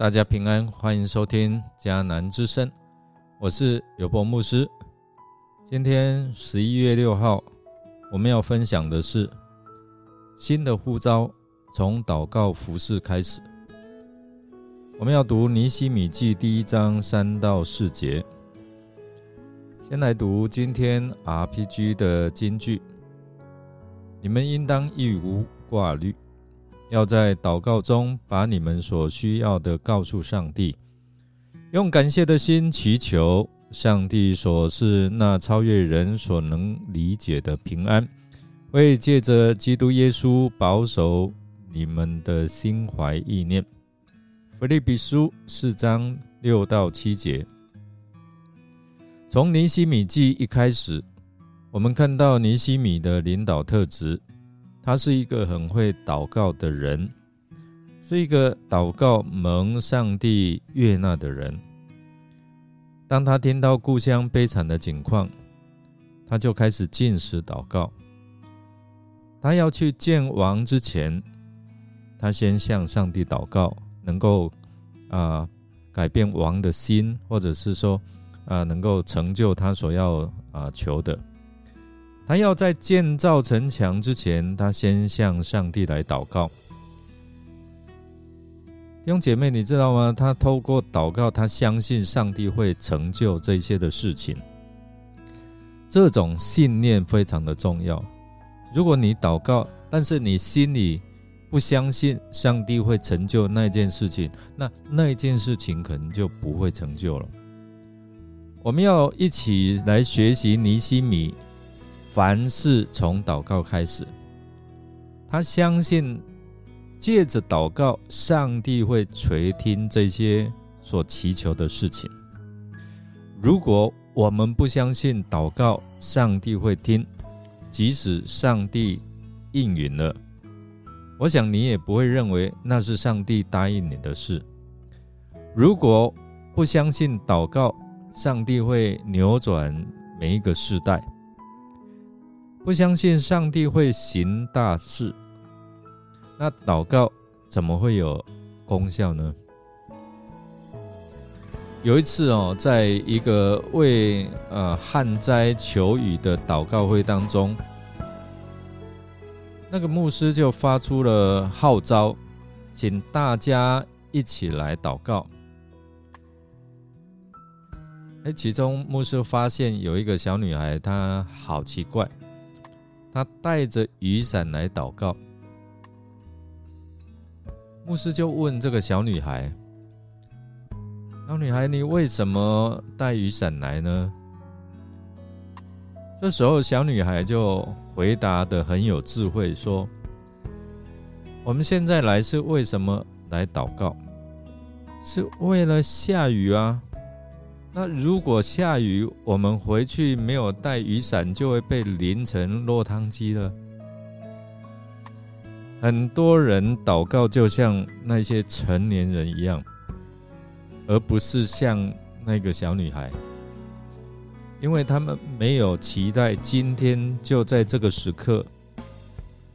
大家平安，欢迎收听迦南之声，我是有波牧师。今天十一月六号，我们要分享的是新的呼召，从祷告服饰开始。我们要读尼西米记第一章三到四节。先来读今天 RPG 的金句：你们应当一无挂虑。要在祷告中把你们所需要的告诉上帝，用感谢的心祈求上帝所是那超越人所能理解的平安，会借着基督耶稣保守你们的心怀意念。腓利比书四章六到七节，从尼西米记一开始，我们看到尼西米的领导特质。他是一个很会祷告的人，是一个祷告蒙上帝悦纳的人。当他听到故乡悲惨的景况，他就开始进食祷告。他要去见王之前，他先向上帝祷告，能够啊改变王的心，或者是说啊能够成就他所要啊求的。他要在建造城墙之前，他先向上帝来祷告。弟兄姐妹，你知道吗？他透过祷告，他相信上帝会成就这些的事情。这种信念非常的重要。如果你祷告，但是你心里不相信上帝会成就那件事情，那那件事情可能就不会成就了。我们要一起来学习尼西米。凡事从祷告开始，他相信借着祷告，上帝会垂听这些所祈求的事情。如果我们不相信祷告，上帝会听，即使上帝应允了，我想你也不会认为那是上帝答应你的事。如果不相信祷告，上帝会扭转每一个时代。不相信上帝会行大事，那祷告怎么会有功效呢？有一次哦，在一个为呃旱灾求雨的祷告会当中，那个牧师就发出了号召，请大家一起来祷告。哎，其中牧师发现有一个小女孩，她好奇怪。他带着雨伞来祷告，牧师就问这个小女孩：“小女孩，你为什么带雨伞来呢？”这时候，小女孩就回答的很有智慧，说：“我们现在来是为什么来祷告？是为了下雨啊。”那如果下雨，我们回去没有带雨伞，就会被淋成落汤鸡了。很多人祷告就像那些成年人一样，而不是像那个小女孩，因为他们没有期待今天就在这个时刻，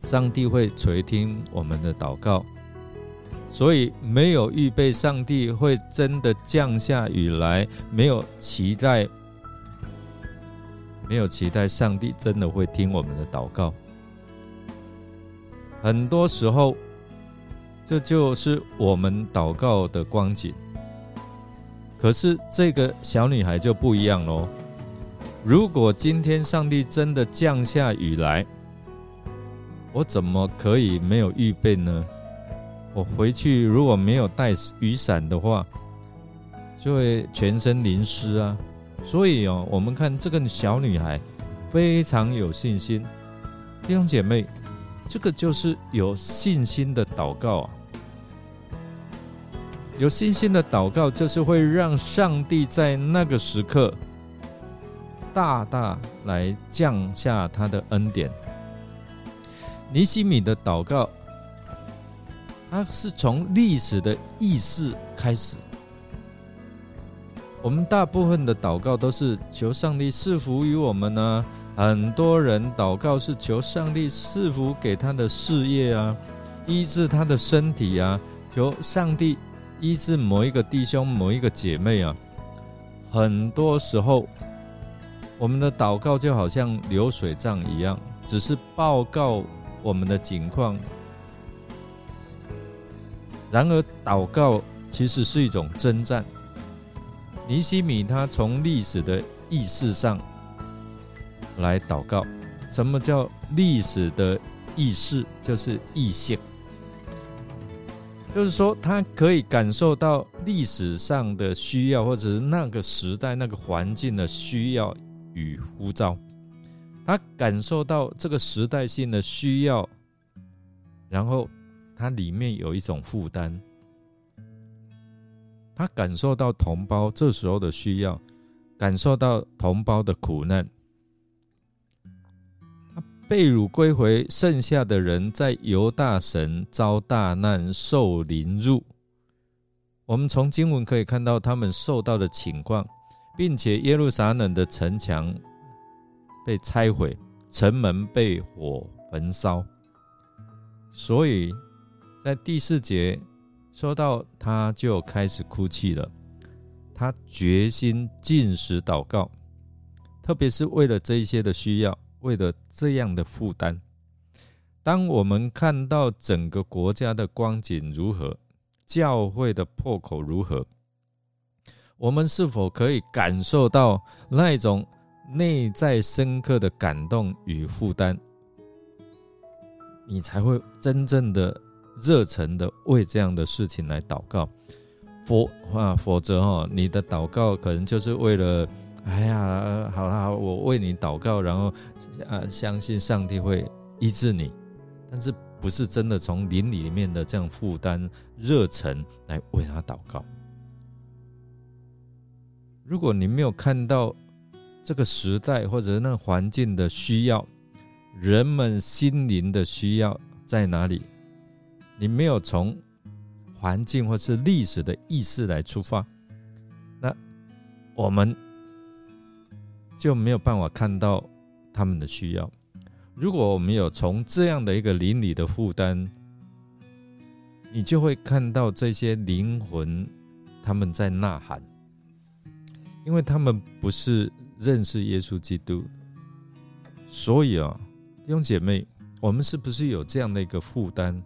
上帝会垂听我们的祷告。所以没有预备，上帝会真的降下雨来；没有期待，没有期待，上帝真的会听我们的祷告。很多时候，这就是我们祷告的光景。可是这个小女孩就不一样喽。如果今天上帝真的降下雨来，我怎么可以没有预备呢？我回去如果没有带雨伞的话，就会全身淋湿啊。所以哦，我们看这个小女孩非常有信心，弟兄姐妹，这个就是有信心的祷告啊。有信心的祷告，就是会让上帝在那个时刻大大来降下他的恩典。尼西米的祷告。它是从历史的意识开始。我们大部分的祷告都是求上帝赐福于我们呢。很多人祷告是求上帝赐福给他的事业啊，医治他的身体啊，求上帝医治某一个弟兄、某一个姐妹啊，很多时候我们的祷告就好像流水账一样，只是报告我们的情况。然而，祷告其实是一种征战。尼西米他从历史的意识上来祷告。什么叫历史的意识？就是意性，就是说他可以感受到历史上的需要，或者是那个时代、那个环境的需要与呼召。他感受到这个时代性的需要，然后他里面有一种负担。他感受到同胞这时候的需要，感受到同胞的苦难。被掳归回，剩下的人在犹大神遭大难，受凌辱。我们从经文可以看到他们受到的情况，并且耶路撒冷的城墙被拆毁，城门被火焚烧。所以在第四节说到，他就开始哭泣了。他决心进食祷告，特别是为了这一些的需要。为了这样的负担，当我们看到整个国家的光景如何，教会的破口如何，我们是否可以感受到那种内在深刻的感动与负担？你才会真正的热忱的为这样的事情来祷告。否啊，否则哈，你的祷告可能就是为了。哎呀，好了好，我为你祷告，然后啊，相信上帝会医治你，但是不是真的从灵里面的这样负担热忱来为他祷告？如果你没有看到这个时代或者那环境的需要，人们心灵的需要在哪里？你没有从环境或是历史的意识来出发，那我们。就没有办法看到他们的需要。如果我们有从这样的一个邻里的负担，你就会看到这些灵魂他们在呐喊，因为他们不是认识耶稣基督，所以啊，弟兄姐妹，我们是不是有这样的一个负担？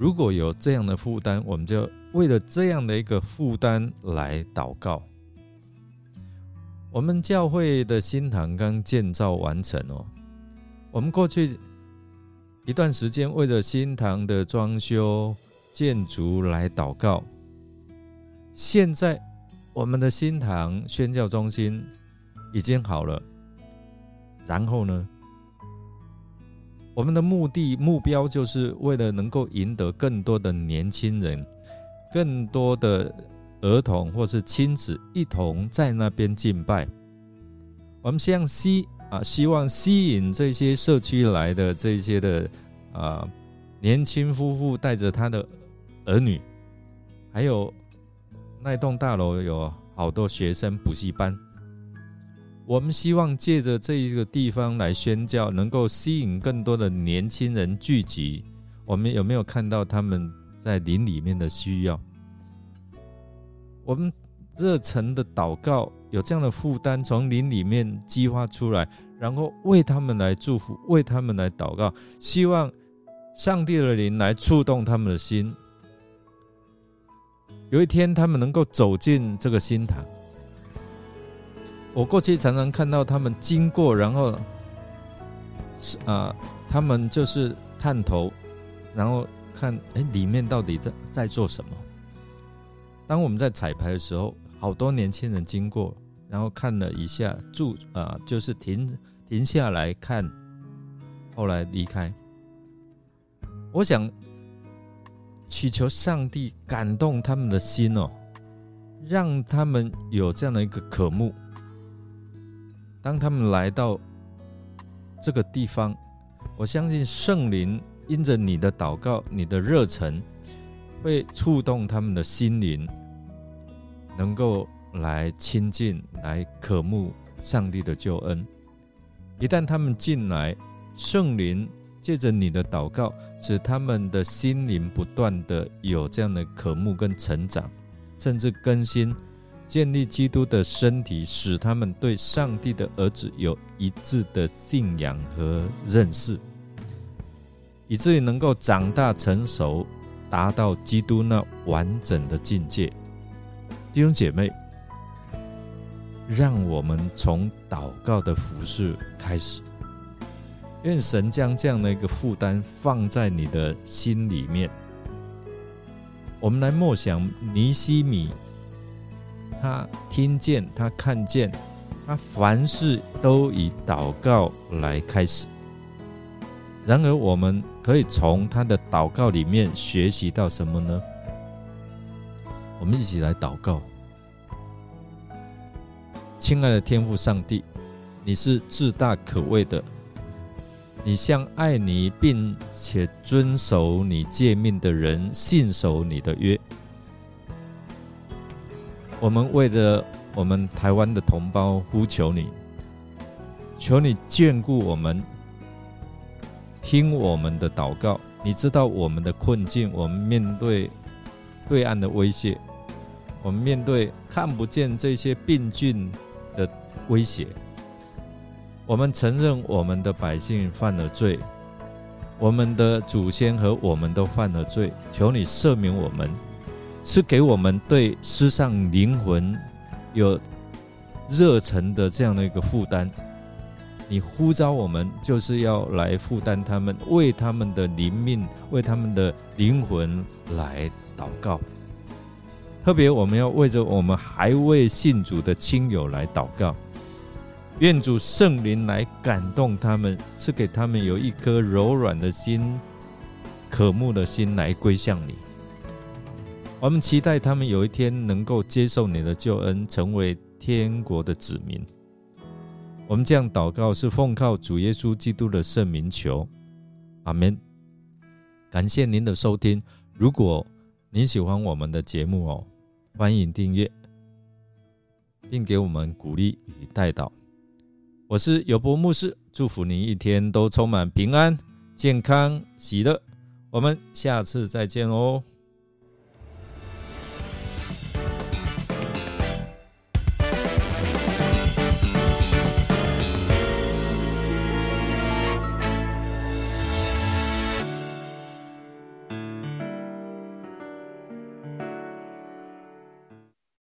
如果有这样的负担，我们就为了这样的一个负担来祷告。我们教会的新堂刚建造完成哦。我们过去一段时间为了新堂的装修建筑来祷告。现在我们的新堂宣教中心已经好了。然后呢，我们的目的目标就是为了能够赢得更多的年轻人，更多的。儿童或是亲子一同在那边敬拜，我们希望吸啊，希望吸引这些社区来的这些的啊年轻夫妇带着他的儿女，还有那栋大楼有好多学生补习班，我们希望借着这一个地方来宣教，能够吸引更多的年轻人聚集。我们有没有看到他们在林里面的需要？我们热忱的祷告，有这样的负担从林里面激发出来，然后为他们来祝福，为他们来祷告，希望上帝的灵来触动他们的心。有一天，他们能够走进这个心堂。我过去常常看到他们经过，然后是啊，他们就是探头，然后看，哎，里面到底在在做什么。当我们在彩排的时候，好多年轻人经过，然后看了一下，住啊，就是停停下来看，后来离开。我想祈求上帝感动他们的心哦，让他们有这样的一个渴慕。当他们来到这个地方，我相信圣灵因着你的祷告、你的热忱，会触动他们的心灵。能够来亲近、来渴慕上帝的救恩。一旦他们进来，圣灵借着你的祷告，使他们的心灵不断的有这样的渴慕跟成长，甚至更新，建立基督的身体，使他们对上帝的儿子有一致的信仰和认识，以至于能够长大成熟，达到基督那完整的境界。弟兄姐妹，让我们从祷告的服饰开始。愿神将这样的一个负担放在你的心里面。我们来默想尼西米，他听见，他看见，他凡事都以祷告来开始。然而，我们可以从他的祷告里面学习到什么呢？我们一起来祷告，亲爱的天父上帝，你是至大可畏的。你向爱你并且遵守你诫命的人信守你的约。我们为着我们台湾的同胞呼求你，求你眷顾我们，听我们的祷告。你知道我们的困境，我们面对对岸的威胁，我们面对看不见这些病菌的威胁。我们承认我们的百姓犯了罪，我们的祖先和我们都犯了罪，求你赦免我们，是给我们对世上灵魂有热忱的这样的一个负担。你呼召我们，就是要来负担他们，为他们的灵命，为他们的灵魂来祷告。特别我们要为着我们还未信主的亲友来祷告。愿主圣灵来感动他们，赐给他们有一颗柔软的心、渴慕的心来归向你。我们期待他们有一天能够接受你的救恩，成为天国的子民。我们这样祷告是奉靠主耶稣基督的圣名求，阿门。感谢您的收听。如果您喜欢我们的节目哦，欢迎订阅，并给我们鼓励与带导。我是有博牧师，祝福你一天都充满平安、健康、喜乐。我们下次再见哦。